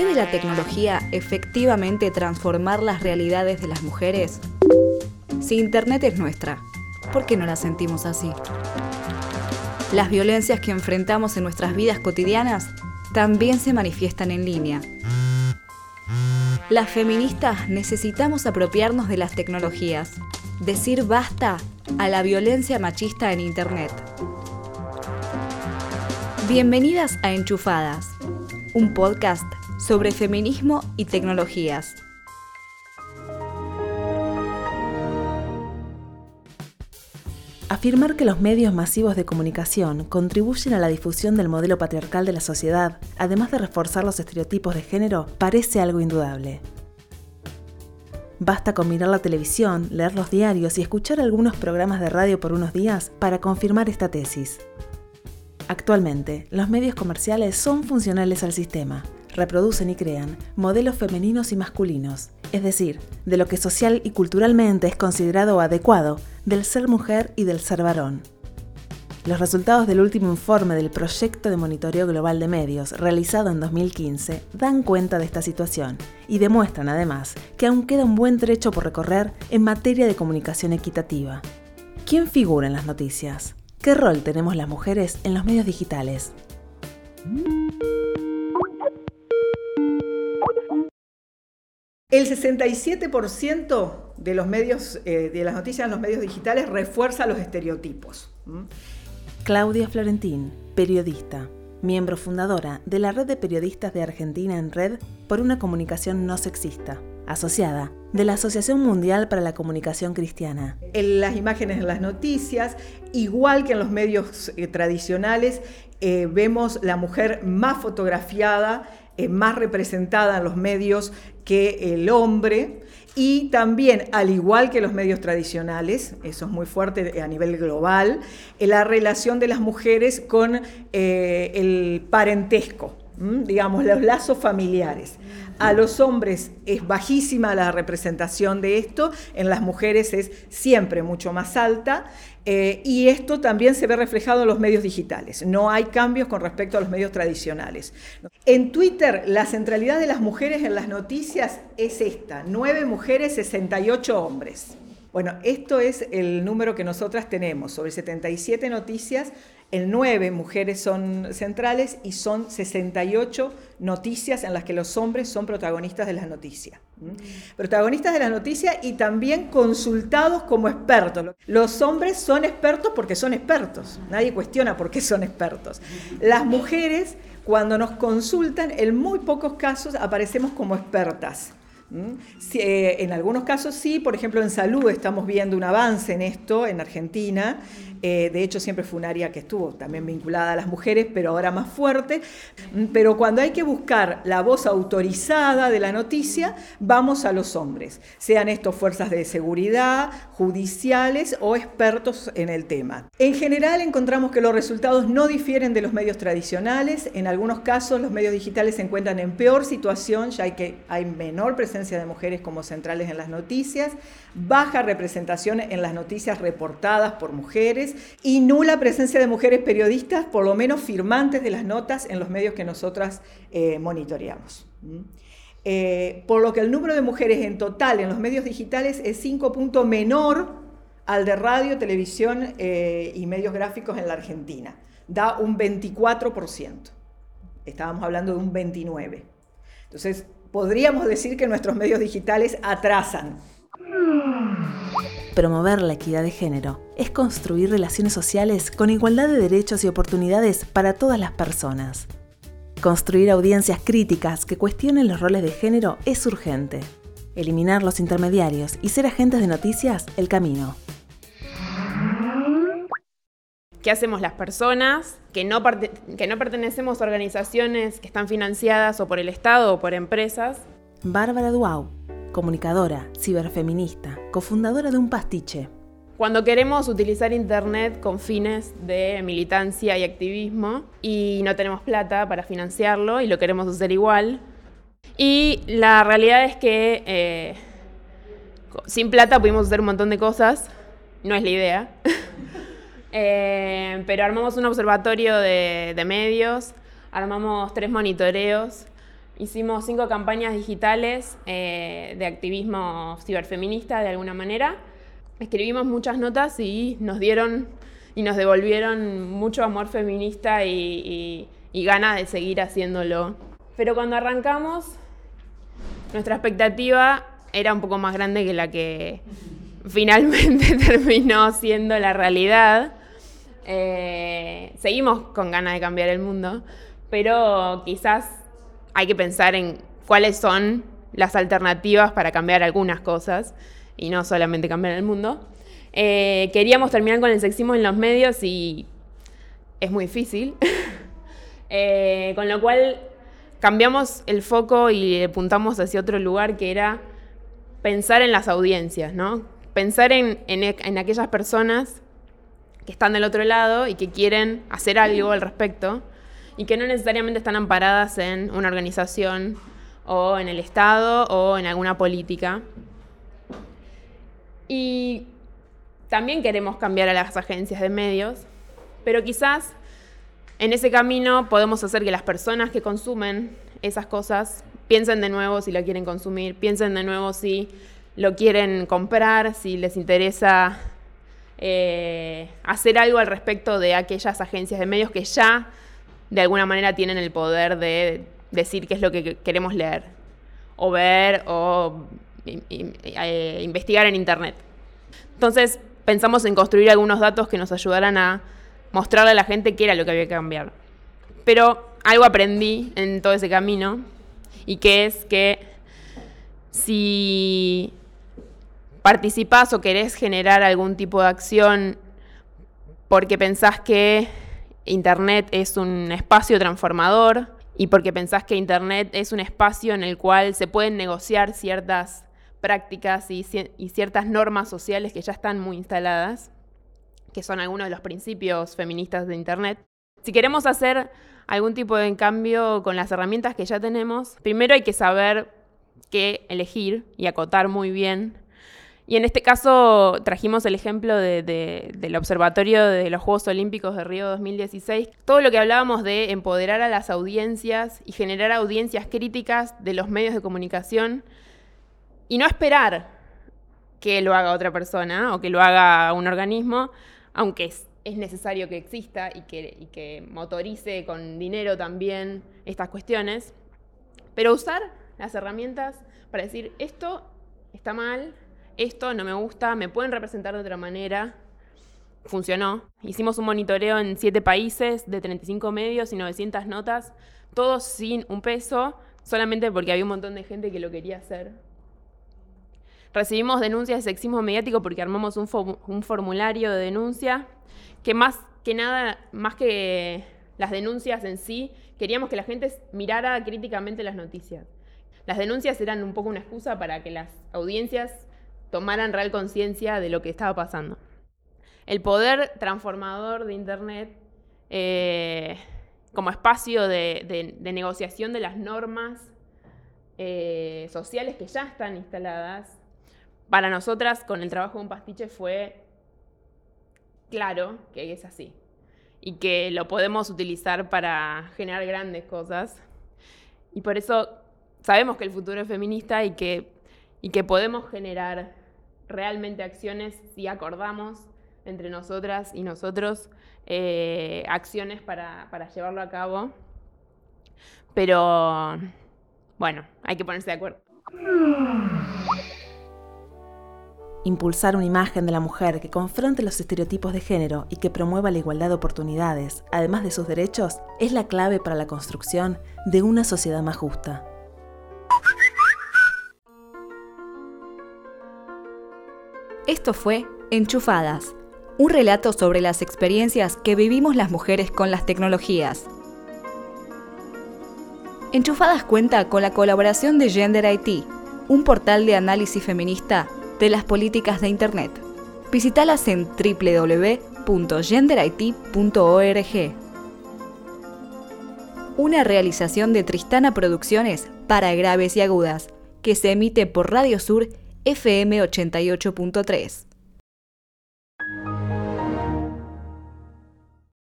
¿Puede la tecnología efectivamente transformar las realidades de las mujeres? Si Internet es nuestra, ¿por qué no la sentimos así? Las violencias que enfrentamos en nuestras vidas cotidianas también se manifiestan en línea. Las feministas necesitamos apropiarnos de las tecnologías, decir basta a la violencia machista en Internet. Bienvenidas a Enchufadas, un podcast sobre feminismo y tecnologías. Afirmar que los medios masivos de comunicación contribuyen a la difusión del modelo patriarcal de la sociedad, además de reforzar los estereotipos de género, parece algo indudable. Basta con mirar la televisión, leer los diarios y escuchar algunos programas de radio por unos días para confirmar esta tesis. Actualmente, los medios comerciales son funcionales al sistema, reproducen y crean modelos femeninos y masculinos, es decir, de lo que social y culturalmente es considerado adecuado del ser mujer y del ser varón. Los resultados del último informe del Proyecto de Monitoreo Global de Medios, realizado en 2015, dan cuenta de esta situación y demuestran además que aún queda un buen trecho por recorrer en materia de comunicación equitativa. ¿Quién figura en las noticias? ¿Qué rol tenemos las mujeres en los medios digitales? El 67% de los medios, eh, de las noticias en los medios digitales refuerza los estereotipos. Claudia Florentín, periodista, miembro fundadora de la Red de Periodistas de Argentina en Red por una comunicación no sexista, asociada de la Asociación Mundial para la Comunicación Cristiana. En las imágenes en las noticias, igual que en los medios eh, tradicionales, eh, vemos la mujer más fotografiada eh, más representada en los medios que el hombre. Y también, al igual que los medios tradicionales, eso es muy fuerte a nivel global, eh, la relación de las mujeres con eh, el parentesco, digamos, los lazos familiares. A los hombres es bajísima la representación de esto, en las mujeres es siempre mucho más alta. Eh, y esto también se ve reflejado en los medios digitales. No hay cambios con respecto a los medios tradicionales. En Twitter, la centralidad de las mujeres en las noticias es esta, 9 mujeres, 68 hombres. Bueno, esto es el número que nosotras tenemos. Sobre 77 noticias, en 9 mujeres son centrales y son 68 noticias en las que los hombres son protagonistas de las noticias. Protagonistas de la noticia y también consultados como expertos. Los hombres son expertos porque son expertos. Nadie cuestiona por qué son expertos. Las mujeres, cuando nos consultan, en muy pocos casos aparecemos como expertas. Eh, en algunos casos sí, por ejemplo en salud estamos viendo un avance en esto en Argentina, eh, de hecho siempre fue un área que estuvo también vinculada a las mujeres, pero ahora más fuerte, pero cuando hay que buscar la voz autorizada de la noticia, vamos a los hombres, sean estos fuerzas de seguridad, judiciales o expertos en el tema. En general encontramos que los resultados no difieren de los medios tradicionales, en algunos casos los medios digitales se encuentran en peor situación, ya que hay menor presencia de mujeres como centrales en las noticias, baja representación en las noticias reportadas por mujeres y nula presencia de mujeres periodistas, por lo menos firmantes de las notas en los medios que nosotras eh, monitoreamos. Eh, por lo que el número de mujeres en total en los medios digitales es 5 puntos menor al de radio, televisión eh, y medios gráficos en la Argentina. Da un 24%. Estábamos hablando de un 29%. Entonces, podríamos decir que nuestros medios digitales atrasan. Promover la equidad de género es construir relaciones sociales con igualdad de derechos y oportunidades para todas las personas. Construir audiencias críticas que cuestionen los roles de género es urgente. Eliminar los intermediarios y ser agentes de noticias, el camino. ¿Qué hacemos las personas que no, que no pertenecemos a organizaciones que están financiadas o por el Estado o por empresas? Bárbara Duau, comunicadora, ciberfeminista, cofundadora de Un Pastiche. Cuando queremos utilizar Internet con fines de militancia y activismo y no tenemos plata para financiarlo y lo queremos hacer igual. Y la realidad es que eh, sin plata pudimos hacer un montón de cosas, no es la idea. Eh, pero armamos un observatorio de, medios, armamos tres monitoreos hicimos cinco campañas digitales eh, de activismo ciberfeminista de alguna manera. Escribimos muchas notas y nos dieron y nos devolvieron mucho amor feminista y, ganas de seguir haciéndolo. Pero cuando arrancamos, nuestra expectativa era un poco más grande que la que finalmente terminó siendo la realidad. Eh, seguimos con ganas de cambiar el mundo, pero quizás hay que pensar en cuáles son las alternativas para cambiar algunas cosas y no solamente cambiar el mundo. Eh, queríamos terminar con el sexismo en los medios y es muy difícil. Eh, con lo cual cambiamos el foco y apuntamos hacia otro lugar que era pensar en las audiencias, ¿no? Pensar en, en aquellas personas que están del otro lado y que quieren hacer algo al respecto y que no necesariamente están amparadas en una organización o en el Estado o en alguna política. Y también queremos cambiar a las agencias de medios, pero quizás en ese camino podemos hacer que las personas que consumen esas cosas piensen de nuevo si lo quieren consumir, piensen de nuevo si lo quieren comprar, si les interesa eh, hacer algo al respecto de aquellas agencias de medios que ya de alguna manera tienen el poder de decir qué es lo que queremos leer, o ver, o eh, investigar en Internet. Entonces pensamos en construir algunos datos que nos ayudaran a mostrarle a la gente qué era lo que había que cambiar. Pero algo aprendí en todo ese camino, y que es que si participás o querés generar algún tipo de acción porque pensás que Internet es un espacio transformador y porque pensás que Internet es un espacio en el cual se pueden negociar ciertas prácticas y, ciertas normas sociales que ya están muy instaladas, que son algunos de los principios feministas de Internet. Si queremos hacer algún tipo de cambio con las herramientas que ya tenemos, primero hay que saber qué elegir y acotar muy bien y en este caso trajimos el ejemplo del Observatorio de los Juegos Olímpicos de Río 2016. Todo lo que hablábamos de empoderar a las audiencias y generar audiencias críticas de los medios de comunicación y no esperar que lo haga otra persona o que lo haga un organismo, aunque es, necesario que exista y que, motorice con dinero también estas cuestiones, pero usar las herramientas para decir esto está mal, esto no me gusta, me pueden representar de otra manera. Funcionó. Hicimos un monitoreo en siete países de 35 medios y 900 notas, todos sin un peso, solamente porque había un montón de gente que lo quería hacer. Recibimos denuncias de sexismo mediático porque armamos un, formulario de denuncia que más que nada, más que las denuncias en sí, queríamos que la gente mirara críticamente las noticias. Las denuncias eran un poco una excusa para que las audiencias tomaran real conciencia de lo que estaba pasando. El poder transformador de Internet eh, como espacio de, negociación de las normas eh, sociales que ya están instaladas, para nosotras con el trabajo de un pastiche fue claro que es así y que lo podemos utilizar para generar grandes cosas. Y por eso sabemos que el futuro es feminista y que, y que podemos generar realmente acciones si acordamos entre nosotras y nosotros eh, acciones para, para llevarlo a cabo. Pero bueno, hay que ponerse de acuerdo. Impulsar una imagen de la mujer que confronte los estereotipos de género y que promueva la igualdad de oportunidades, además de sus derechos, es la clave para la construcción de una sociedad más justa. Esto fue Enchufadas, un relato sobre las experiencias que vivimos las mujeres con las tecnologías. Enchufadas cuenta con la colaboración de Gender IT, un portal de análisis feminista de las políticas de Internet. Visítalas en www.genderit.org. Una realización de Tristana Producciones para graves y agudas, que se emite por Radio Sur FM 88.3.